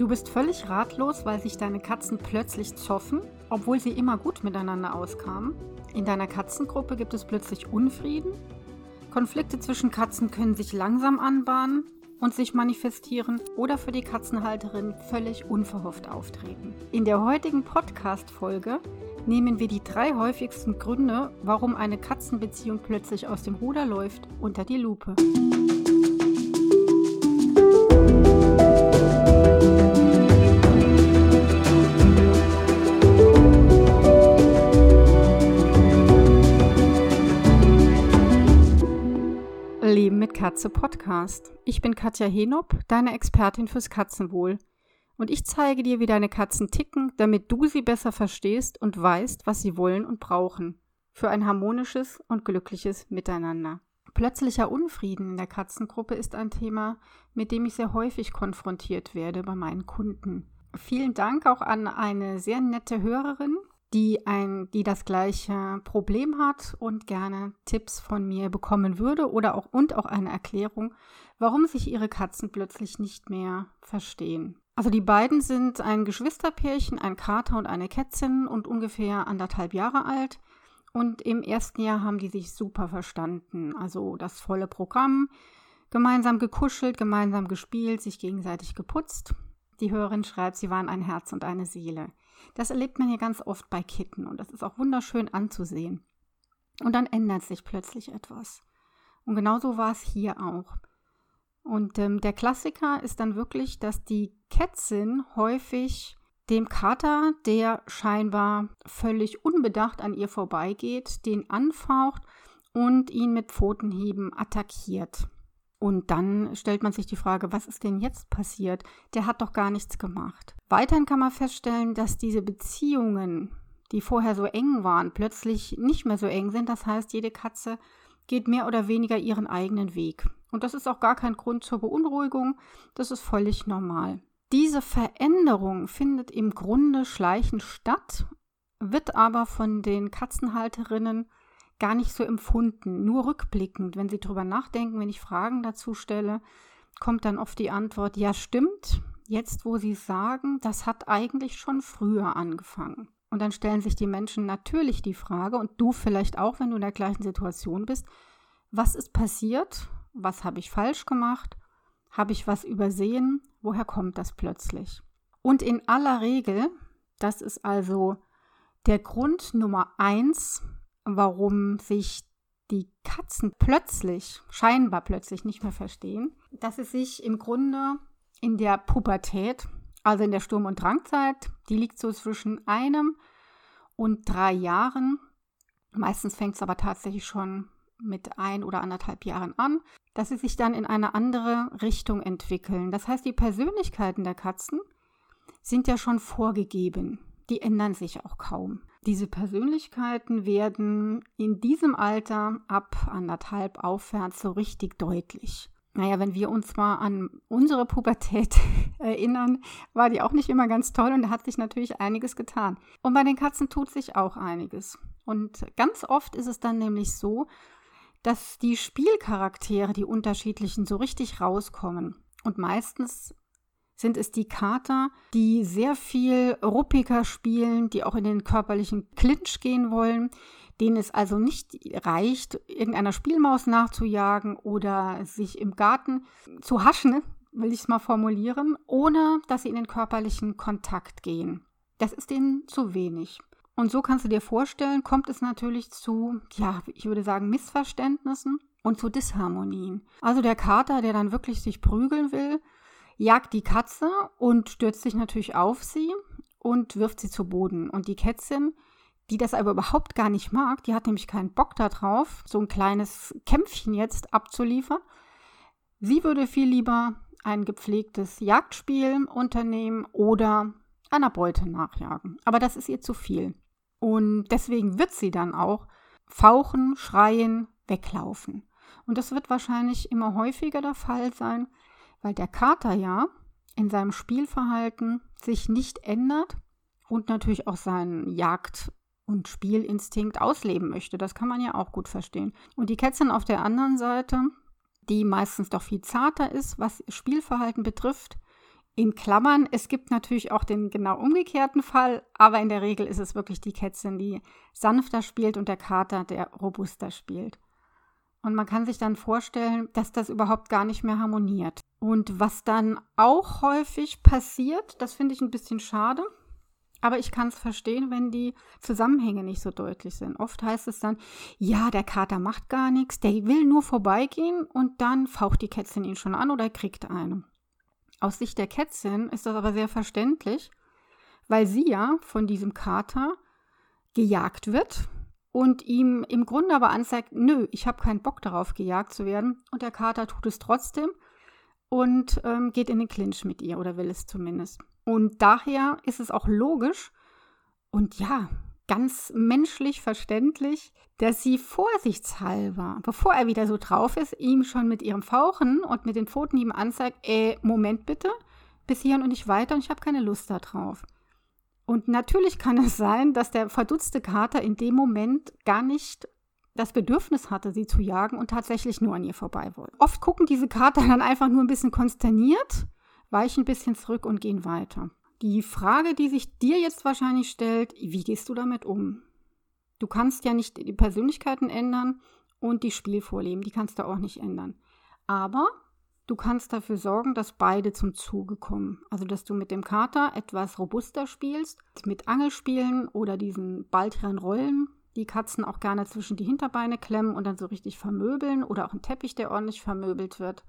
Du bist völlig ratlos, weil sich deine Katzen plötzlich zoffen, obwohl sie immer gut miteinander auskamen. In deiner Katzengruppe gibt es plötzlich Unfrieden. Konflikte zwischen Katzen können sich langsam anbahnen und sich manifestieren oder für die Katzenhalterin völlig unverhofft auftreten. In der heutigen Podcast-Folge nehmen wir die drei häufigsten Gründe, warum eine Katzenbeziehung plötzlich aus dem Ruder läuft, unter die Lupe. Katze Podcast. Ich bin Katja Henop, deine Expertin fürs Katzenwohl. Und ich zeige dir, wie deine Katzen ticken, damit du sie besser verstehst und weißt, was sie wollen und brauchen. Für ein harmonisches und glückliches Miteinander. Plötzlicher Unfrieden in der Katzengruppe ist ein Thema, mit dem ich sehr häufig konfrontiert werde bei meinen Kunden. Vielen Dank auch an eine sehr nette Hörerin, die, ein, die das gleiche Problem hat und gerne Tipps von mir bekommen würde oder auch und auch eine Erklärung, warum sich ihre Katzen plötzlich nicht mehr verstehen. Also die beiden sind ein Geschwisterpärchen, ein Kater und eine Kätzin und ungefähr anderthalb Jahre alt. Und im ersten Jahr haben die sich super verstanden. Also das volle Programm, gemeinsam gekuschelt, gemeinsam gespielt, sich gegenseitig geputzt. Die Hörerin schreibt, sie waren ein Herz und eine Seele. Das erlebt man hier ganz oft bei Kitten und das ist auch wunderschön anzusehen. Und dann ändert sich plötzlich etwas. Und genauso war es hier auch. Und ähm, der Klassiker ist dann wirklich, dass die Kätzin häufig dem Kater, der scheinbar völlig unbedacht an ihr vorbeigeht, den anfaucht und ihn mit Pfotenhieben attackiert. Und dann stellt man sich die Frage, was ist denn jetzt passiert? Der hat doch gar nichts gemacht. Weiterhin kann man feststellen, dass diese Beziehungen, die vorher so eng waren, plötzlich nicht mehr so eng sind. Das heißt, jede Katze geht mehr oder weniger ihren eigenen Weg. Und das ist auch gar kein Grund zur Beunruhigung. Das ist völlig normal. Diese Veränderung findet im Grunde schleichend statt, wird aber von den Katzenhalterinnen gar nicht so empfunden. Nur rückblickend, wenn sie drüber nachdenken, wenn ich Fragen dazu stelle, kommt dann oft die Antwort, ja stimmt, jetzt wo sie sagen, das hat eigentlich schon früher angefangen. Und dann stellen sich die Menschen natürlich die Frage, und du vielleicht auch, wenn du in der gleichen Situation bist, was ist passiert? Was habe ich falsch gemacht? Habe ich was übersehen? Woher kommt das plötzlich? Und in aller Regel, das ist also der Grund Nummer eins, warum sich die Katzen plötzlich, scheinbar plötzlich nicht mehr verstehen, dass es sich im Grunde in der Pubertät, also in der Sturm- und Drangzeit, die liegt so zwischen einem und drei Jahren. Meistens fängt es aber tatsächlich schon mit ein oder anderthalb Jahren an, dass sie sich dann in eine andere Richtung entwickeln. Das heißt, die Persönlichkeiten der Katzen sind ja schon vorgegeben. Die ändern sich auch kaum. Diese Persönlichkeiten werden in diesem Alter ab anderthalb aufwärts so richtig deutlich. Naja, wenn wir uns mal an unsere Pubertät erinnern, war die auch nicht immer ganz toll und da hat sich natürlich einiges getan. Und bei den Katzen tut sich auch einiges. Und ganz oft ist es dann nämlich so, dass die Spielcharaktere, die unterschiedlichen, so richtig rauskommen. Und meistens sind es die Kater, die sehr viel ruppiger spielen, die auch in den körperlichen Clinch gehen wollen, denen es also nicht reicht, irgendeiner Spielmaus nachzujagen oder sich im Garten zu haschen, will ich es mal formulieren, ohne dass sie in den körperlichen Kontakt gehen. Das ist ihnen zu wenig. Und so kannst du dir vorstellen, kommt es natürlich zu, ja, ich würde sagen, Missverständnissen und zu Disharmonien. Also der Kater, der dann wirklich sich prügeln will, jagt die Katze und stürzt sich natürlich auf sie und wirft sie zu Boden. Und die Kätzchen, die das aber überhaupt gar nicht mag, die hat nämlich keinen Bock darauf, so ein kleines Kämpfchen jetzt abzuliefern. Sie würde viel lieber ein gepflegtes Jagdspiel unternehmen oder einer Beute nachjagen. Aber das ist ihr zu viel. Und deswegen wird sie dann auch fauchen, schreien, weglaufen. Und das wird wahrscheinlich immer häufiger der Fall sein, weil der Kater ja in seinem Spielverhalten sich nicht ändert und natürlich auch seinen Jagd- und Spielinstinkt ausleben möchte. Das kann man ja auch gut verstehen. Und die Kätzchen auf der anderen Seite, die meistens doch viel zarter ist, was Spielverhalten betrifft, In Klammern, es gibt natürlich auch den genau umgekehrten Fall, aber in der Regel ist es wirklich die Kätzin, die sanfter spielt und der Kater, der robuster spielt. Und man kann sich dann vorstellen, dass das überhaupt gar nicht mehr harmoniert. Und was dann auch häufig passiert, das finde ich ein bisschen schade, aber ich kann es verstehen, wenn die Zusammenhänge nicht so deutlich sind. Oft heißt es dann, ja, der Kater macht gar nichts, der will nur vorbeigehen und dann faucht die Kätzin ihn schon an oder kriegt eine. Aus Sicht der Kätzin ist das aber sehr verständlich, weil sie ja von diesem Kater gejagt wird und ihm im Grunde aber anzeigt, nö, ich habe keinen Bock darauf, gejagt zu werden. Und der Kater tut es trotzdem und ähm, geht in den Clinch mit ihr oder will es zumindest. Und daher ist es auch logisch und ja, ganz menschlich verständlich, dass sie vorsichtshalber, bevor er wieder so drauf ist, ihm schon mit ihrem Fauchen und mit den Pfoten ihm anzeigt, äh, Moment bitte, bis hierhin und nicht weiter und ich habe keine Lust darauf. Und natürlich kann es sein, dass der verdutzte Kater in dem Moment gar nicht das Bedürfnis hatte, sie zu jagen und tatsächlich nur an ihr vorbei wollte. Oft gucken diese Kater dann einfach nur ein bisschen konsterniert weichen ein bisschen zurück und gehen weiter. Die Frage, die sich dir jetzt wahrscheinlich stellt, wie gehst du damit um? Du kannst ja nicht die Persönlichkeiten ändern und die Spielvorleben, die kannst du auch nicht ändern. Aber du kannst dafür sorgen, dass beide zum Zuge kommen. Also, dass du mit dem Kater etwas robuster spielst, mit Angelspielen oder diesen baldrian Rollen, die Katzen auch gerne zwischen die Hinterbeine klemmen und dann so richtig vermöbeln oder auch ein Teppich, der ordentlich vermöbelt wird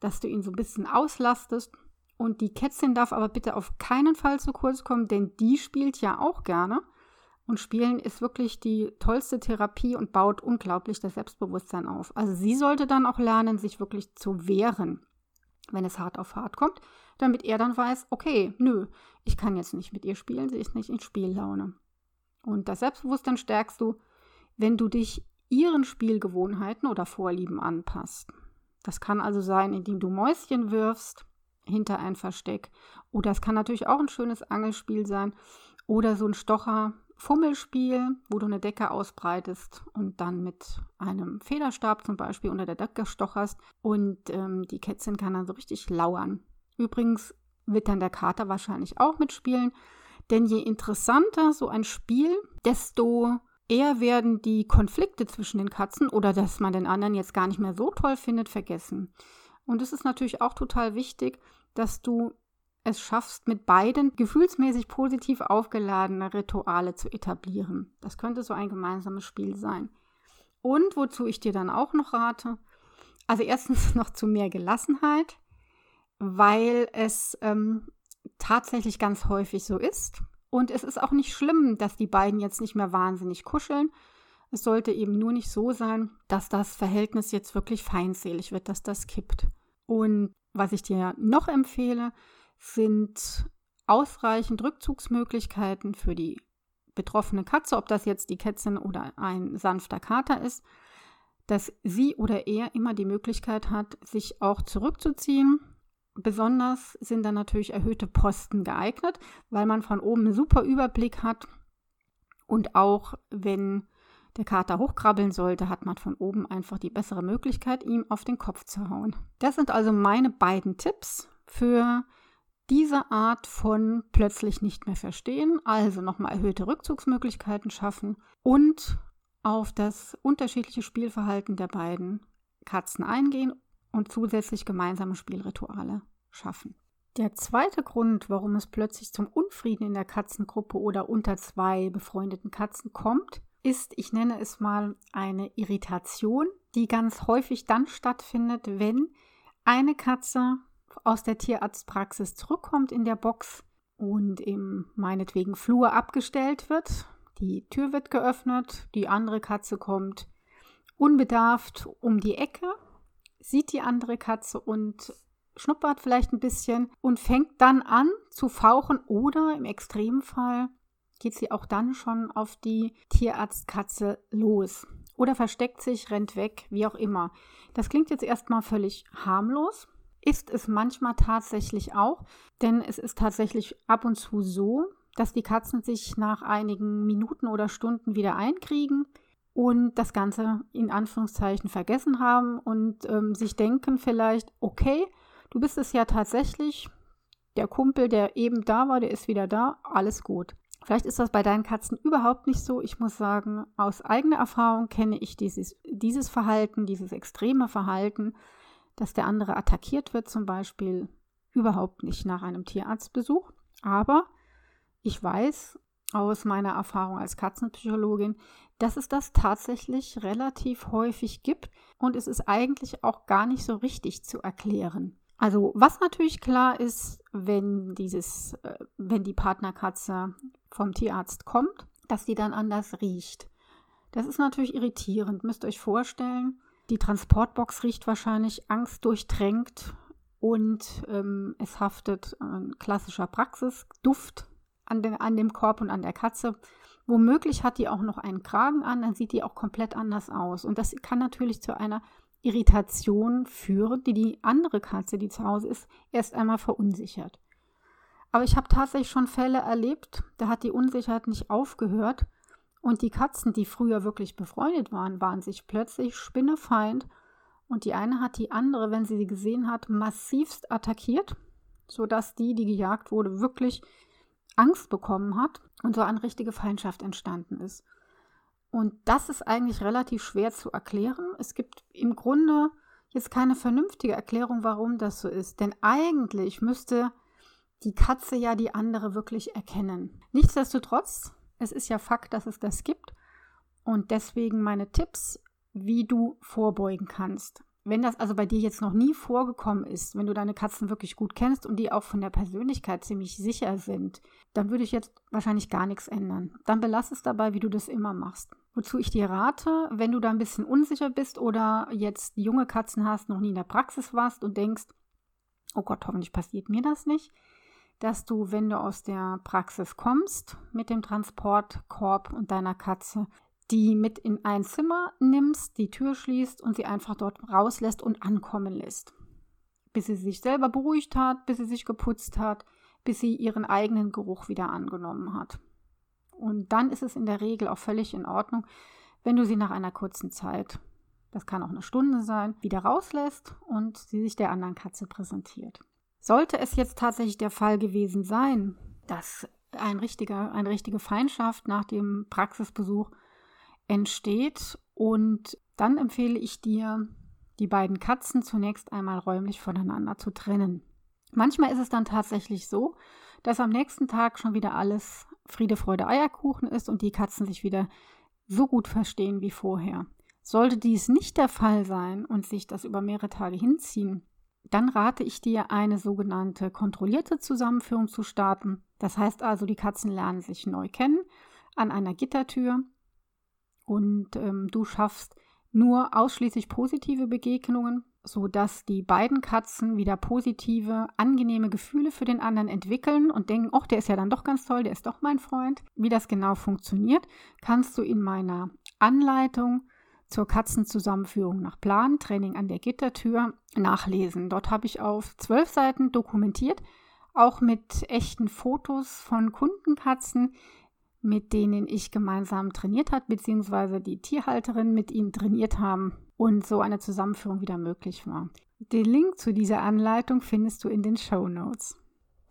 dass du ihn so ein bisschen auslastest. Und die Kätzchen darf aber bitte auf keinen Fall zu kurz kommen, denn die spielt ja auch gerne. Und Spielen ist wirklich die tollste Therapie und baut unglaublich das Selbstbewusstsein auf. Also sie sollte dann auch lernen, sich wirklich zu wehren, wenn es hart auf hart kommt, damit er dann weiß, okay, nö, ich kann jetzt nicht mit ihr spielen, sie ist nicht in Spiellaune. Und das Selbstbewusstsein stärkst du, wenn du dich ihren Spielgewohnheiten oder Vorlieben anpasst. Das kann also sein, indem du Mäuschen wirfst hinter ein Versteck. Oder es kann natürlich auch ein schönes Angelspiel sein. Oder so ein Stocher-Fummelspiel, wo du eine Decke ausbreitest und dann mit einem Federstab zum Beispiel unter der Decke stocherst. Und ähm, die Kätzchen kann dann so richtig lauern. Übrigens wird dann der Kater wahrscheinlich auch mitspielen. Denn je interessanter so ein Spiel, desto Eher werden die Konflikte zwischen den Katzen oder dass man den anderen jetzt gar nicht mehr so toll findet, vergessen. Und es ist natürlich auch total wichtig, dass du es schaffst, mit beiden gefühlsmäßig positiv aufgeladene Rituale zu etablieren. Das könnte so ein gemeinsames Spiel sein. Und wozu ich dir dann auch noch rate, also erstens noch zu mehr Gelassenheit, weil es ähm, tatsächlich ganz häufig so ist, und es ist auch nicht schlimm, dass die beiden jetzt nicht mehr wahnsinnig kuscheln. Es sollte eben nur nicht so sein, dass das Verhältnis jetzt wirklich feindselig wird, dass das kippt. Und was ich dir noch empfehle, sind ausreichend Rückzugsmöglichkeiten für die betroffene Katze, ob das jetzt die Kätzin oder ein sanfter Kater ist, dass sie oder er immer die Möglichkeit hat, sich auch zurückzuziehen Besonders sind dann natürlich erhöhte Posten geeignet, weil man von oben einen super Überblick hat. Und auch wenn der Kater hochkrabbeln sollte, hat man von oben einfach die bessere Möglichkeit, ihm auf den Kopf zu hauen. Das sind also meine beiden Tipps für diese Art von plötzlich nicht mehr verstehen, also nochmal erhöhte Rückzugsmöglichkeiten schaffen und auf das unterschiedliche Spielverhalten der beiden Katzen eingehen und zusätzlich gemeinsame Spielrituale schaffen. Der zweite Grund, warum es plötzlich zum Unfrieden in der Katzengruppe oder unter zwei befreundeten Katzen kommt, ist, ich nenne es mal, eine Irritation, die ganz häufig dann stattfindet, wenn eine Katze aus der Tierarztpraxis zurückkommt in der Box und im meinetwegen Flur abgestellt wird. Die Tür wird geöffnet, die andere Katze kommt unbedarft um die Ecke sieht die andere Katze und schnuppert vielleicht ein bisschen und fängt dann an zu fauchen oder im Extremfall geht sie auch dann schon auf die Tierarztkatze los oder versteckt sich, rennt weg, wie auch immer. Das klingt jetzt erstmal völlig harmlos, ist es manchmal tatsächlich auch, denn es ist tatsächlich ab und zu so, dass die Katzen sich nach einigen Minuten oder Stunden wieder einkriegen und das Ganze in Anführungszeichen vergessen haben und ähm, sich denken vielleicht, okay, du bist es ja tatsächlich, der Kumpel, der eben da war, der ist wieder da, alles gut. Vielleicht ist das bei deinen Katzen überhaupt nicht so. Ich muss sagen, aus eigener Erfahrung kenne ich dieses, dieses Verhalten, dieses extreme Verhalten, dass der andere attackiert wird zum Beispiel, überhaupt nicht nach einem Tierarztbesuch. Aber ich weiß aus meiner Erfahrung als Katzenpsychologin, dass es das tatsächlich relativ häufig gibt und es ist eigentlich auch gar nicht so richtig zu erklären. Also was natürlich klar ist, wenn dieses, äh, wenn die Partnerkatze vom Tierarzt kommt, dass die dann anders riecht. Das ist natürlich irritierend. Müsst ihr euch vorstellen, die Transportbox riecht wahrscheinlich angstdurchtränkt und ähm, es haftet ein klassischer Praxisduft an, den, an dem Korb und an der Katze. Womöglich hat die auch noch einen Kragen an, dann sieht die auch komplett anders aus. Und das kann natürlich zu einer Irritation führen, die die andere Katze, die zu Hause ist, erst einmal verunsichert. Aber ich habe tatsächlich schon Fälle erlebt, da hat die Unsicherheit nicht aufgehört und die Katzen, die früher wirklich befreundet waren, waren sich plötzlich spinnefeind und die eine hat die andere, wenn sie sie gesehen hat, massivst attackiert, sodass die, die gejagt wurde, wirklich Angst bekommen hat und so eine richtige Feindschaft entstanden ist. Und das ist eigentlich relativ schwer zu erklären. Es gibt im Grunde jetzt keine vernünftige Erklärung, warum das so ist. Denn eigentlich müsste die Katze ja die andere wirklich erkennen. Nichtsdestotrotz, es ist ja Fakt, dass es das gibt. Und deswegen meine Tipps wie du vorbeugen kannst. Wenn das also bei dir jetzt noch nie vorgekommen ist, wenn du deine Katzen wirklich gut kennst und die auch von der Persönlichkeit ziemlich sicher sind, dann würde ich jetzt wahrscheinlich gar nichts ändern. Dann belass es dabei, wie du das immer machst. Wozu ich dir rate, wenn du da ein bisschen unsicher bist oder jetzt junge Katzen hast, noch nie in der Praxis warst und denkst, oh Gott, hoffentlich passiert mir das nicht, dass du, wenn du aus der Praxis kommst mit dem Transportkorb und deiner Katze, die mit in ein Zimmer nimmst, die Tür schließt und sie einfach dort rauslässt und ankommen lässt. Bis sie sich selber beruhigt hat, bis sie sich geputzt hat, bis sie ihren eigenen Geruch wieder angenommen hat. Und dann ist es in der Regel auch völlig in Ordnung, wenn du sie nach einer kurzen Zeit, das kann auch eine Stunde sein, wieder rauslässt und sie sich der anderen Katze präsentiert. Sollte es jetzt tatsächlich der Fall gewesen sein, dass ein richtiger, eine richtige Feindschaft nach dem Praxisbesuch entsteht. Und dann empfehle ich dir, die beiden Katzen zunächst einmal räumlich voneinander zu trennen. Manchmal ist es dann tatsächlich so, dass am nächsten Tag schon wieder alles Friede, Freude, Eierkuchen ist und die Katzen sich wieder so gut verstehen wie vorher. Sollte dies nicht der Fall sein und sich das über mehrere Tage hinziehen, dann rate ich dir, eine sogenannte kontrollierte Zusammenführung zu starten. Das heißt also, die Katzen lernen sich neu kennen an einer Gittertür und ähm, du schaffst nur ausschließlich positive Begegnungen, sodass die beiden Katzen wieder positive, angenehme Gefühle für den anderen entwickeln und denken, ach, der ist ja dann doch ganz toll, der ist doch mein Freund. Wie das genau funktioniert, kannst du in meiner Anleitung zur Katzenzusammenführung nach Plan, Training an der Gittertür, nachlesen. Dort habe ich auf zwölf Seiten dokumentiert, auch mit echten Fotos von Kundenkatzen, mit denen ich gemeinsam trainiert habe, beziehungsweise die Tierhalterin mit ihnen trainiert haben und so eine Zusammenführung wieder möglich war. Den Link zu dieser Anleitung findest du in den Show Notes.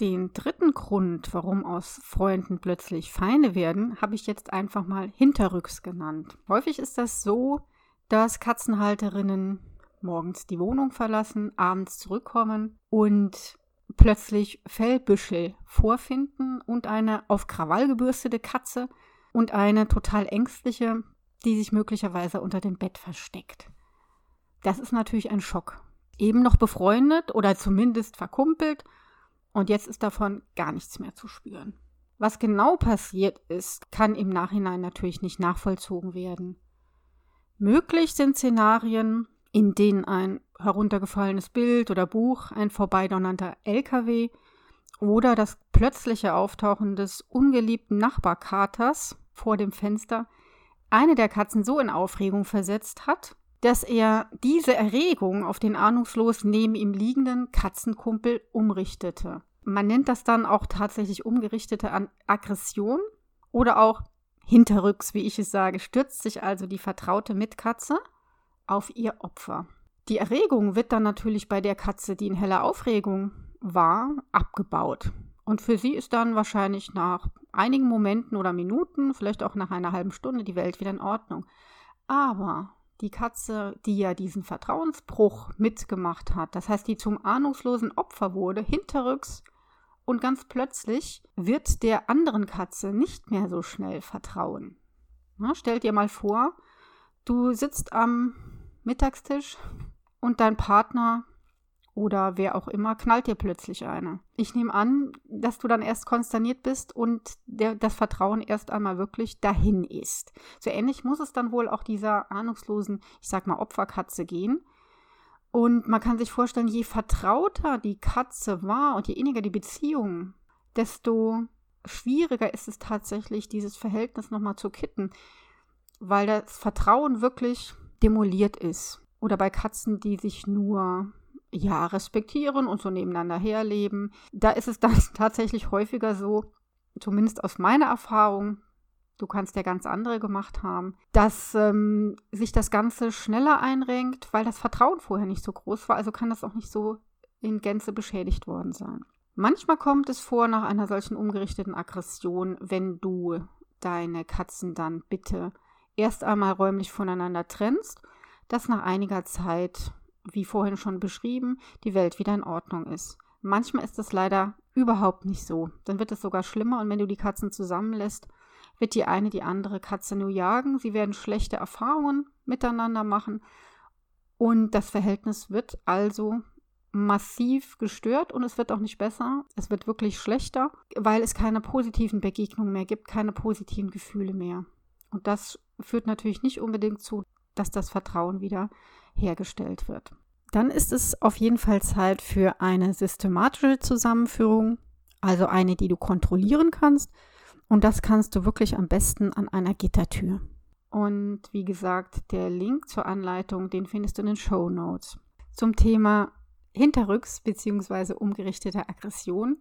Den dritten Grund, warum aus Freunden plötzlich Feinde werden, habe ich jetzt einfach mal hinterrücks genannt. Häufig ist das so, dass Katzenhalterinnen morgens die Wohnung verlassen, abends zurückkommen und plötzlich Fellbüschel vorfinden und eine auf Krawall gebürstete Katze und eine total ängstliche, die sich möglicherweise unter dem Bett versteckt. Das ist natürlich ein Schock. Eben noch befreundet oder zumindest verkumpelt und jetzt ist davon gar nichts mehr zu spüren. Was genau passiert ist, kann im Nachhinein natürlich nicht nachvollzogen werden. Möglich sind Szenarien, in denen ein heruntergefallenes Bild oder Buch, ein vorbeidonnernder LKW oder das plötzliche Auftauchen des ungeliebten Nachbarkaters vor dem Fenster eine der Katzen so in Aufregung versetzt hat, dass er diese Erregung auf den ahnungslos neben ihm liegenden Katzenkumpel umrichtete. Man nennt das dann auch tatsächlich umgerichtete Aggression oder auch hinterrücks, wie ich es sage, stürzt sich also die vertraute Mitkatze auf ihr Opfer. Die Erregung wird dann natürlich bei der Katze, die in heller Aufregung war abgebaut. Und für sie ist dann wahrscheinlich nach einigen Momenten oder Minuten, vielleicht auch nach einer halben Stunde, die Welt wieder in Ordnung. Aber die Katze, die ja diesen Vertrauensbruch mitgemacht hat, das heißt, die zum ahnungslosen Opfer wurde, hinterrücks und ganz plötzlich wird der anderen Katze nicht mehr so schnell vertrauen. Na, stell dir mal vor, du sitzt am Mittagstisch und dein Partner oder wer auch immer knallt dir plötzlich eine. Ich nehme an, dass du dann erst konsterniert bist und der, das Vertrauen erst einmal wirklich dahin ist. So ähnlich muss es dann wohl auch dieser ahnungslosen, ich sag mal, Opferkatze gehen. Und man kann sich vorstellen, je vertrauter die Katze war und je inniger die Beziehung, desto schwieriger ist es tatsächlich, dieses Verhältnis nochmal zu kitten, weil das Vertrauen wirklich demoliert ist. Oder bei Katzen, die sich nur ja, respektieren und so nebeneinander herleben. Da ist es dann tatsächlich häufiger so, zumindest aus meiner Erfahrung, du kannst ja ganz andere gemacht haben, dass ähm, sich das Ganze schneller einrenkt, weil das Vertrauen vorher nicht so groß war. Also kann das auch nicht so in Gänze beschädigt worden sein. Manchmal kommt es vor nach einer solchen umgerichteten Aggression, wenn du deine Katzen dann bitte erst einmal räumlich voneinander trennst, dass nach einiger Zeit wie vorhin schon beschrieben, die Welt wieder in Ordnung ist. Manchmal ist es leider überhaupt nicht so. Dann wird es sogar schlimmer und wenn du die Katzen zusammenlässt, wird die eine die andere Katze nur jagen. Sie werden schlechte Erfahrungen miteinander machen und das Verhältnis wird also massiv gestört und es wird auch nicht besser. Es wird wirklich schlechter, weil es keine positiven Begegnungen mehr gibt, keine positiven Gefühle mehr. Und das führt natürlich nicht unbedingt zu, dass das Vertrauen wieder hergestellt wird. Dann ist es auf jeden Fall Zeit für eine systematische Zusammenführung, also eine, die du kontrollieren kannst. Und das kannst du wirklich am besten an einer Gittertür. Und wie gesagt, der Link zur Anleitung, den findest du in den Show Notes. Zum Thema Hinterrücks bzw. umgerichtete Aggression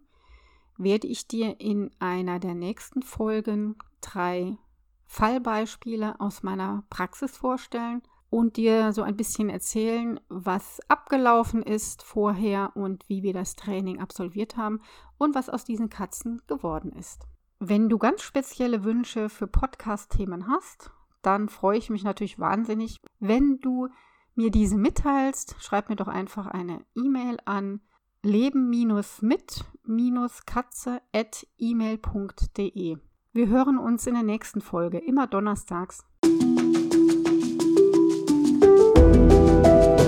werde ich dir in einer der nächsten Folgen drei Fallbeispiele aus meiner Praxis vorstellen und dir so ein bisschen erzählen, was abgelaufen ist vorher und wie wir das Training absolviert haben und was aus diesen Katzen geworden ist. Wenn du ganz spezielle Wünsche für Podcast-Themen hast, dann freue ich mich natürlich wahnsinnig, wenn du mir diese mitteilst. Schreib mir doch einfach eine E-Mail an leben-mit-katze.email.de. Wir hören uns in der nächsten Folge, immer donnerstags. Thank you.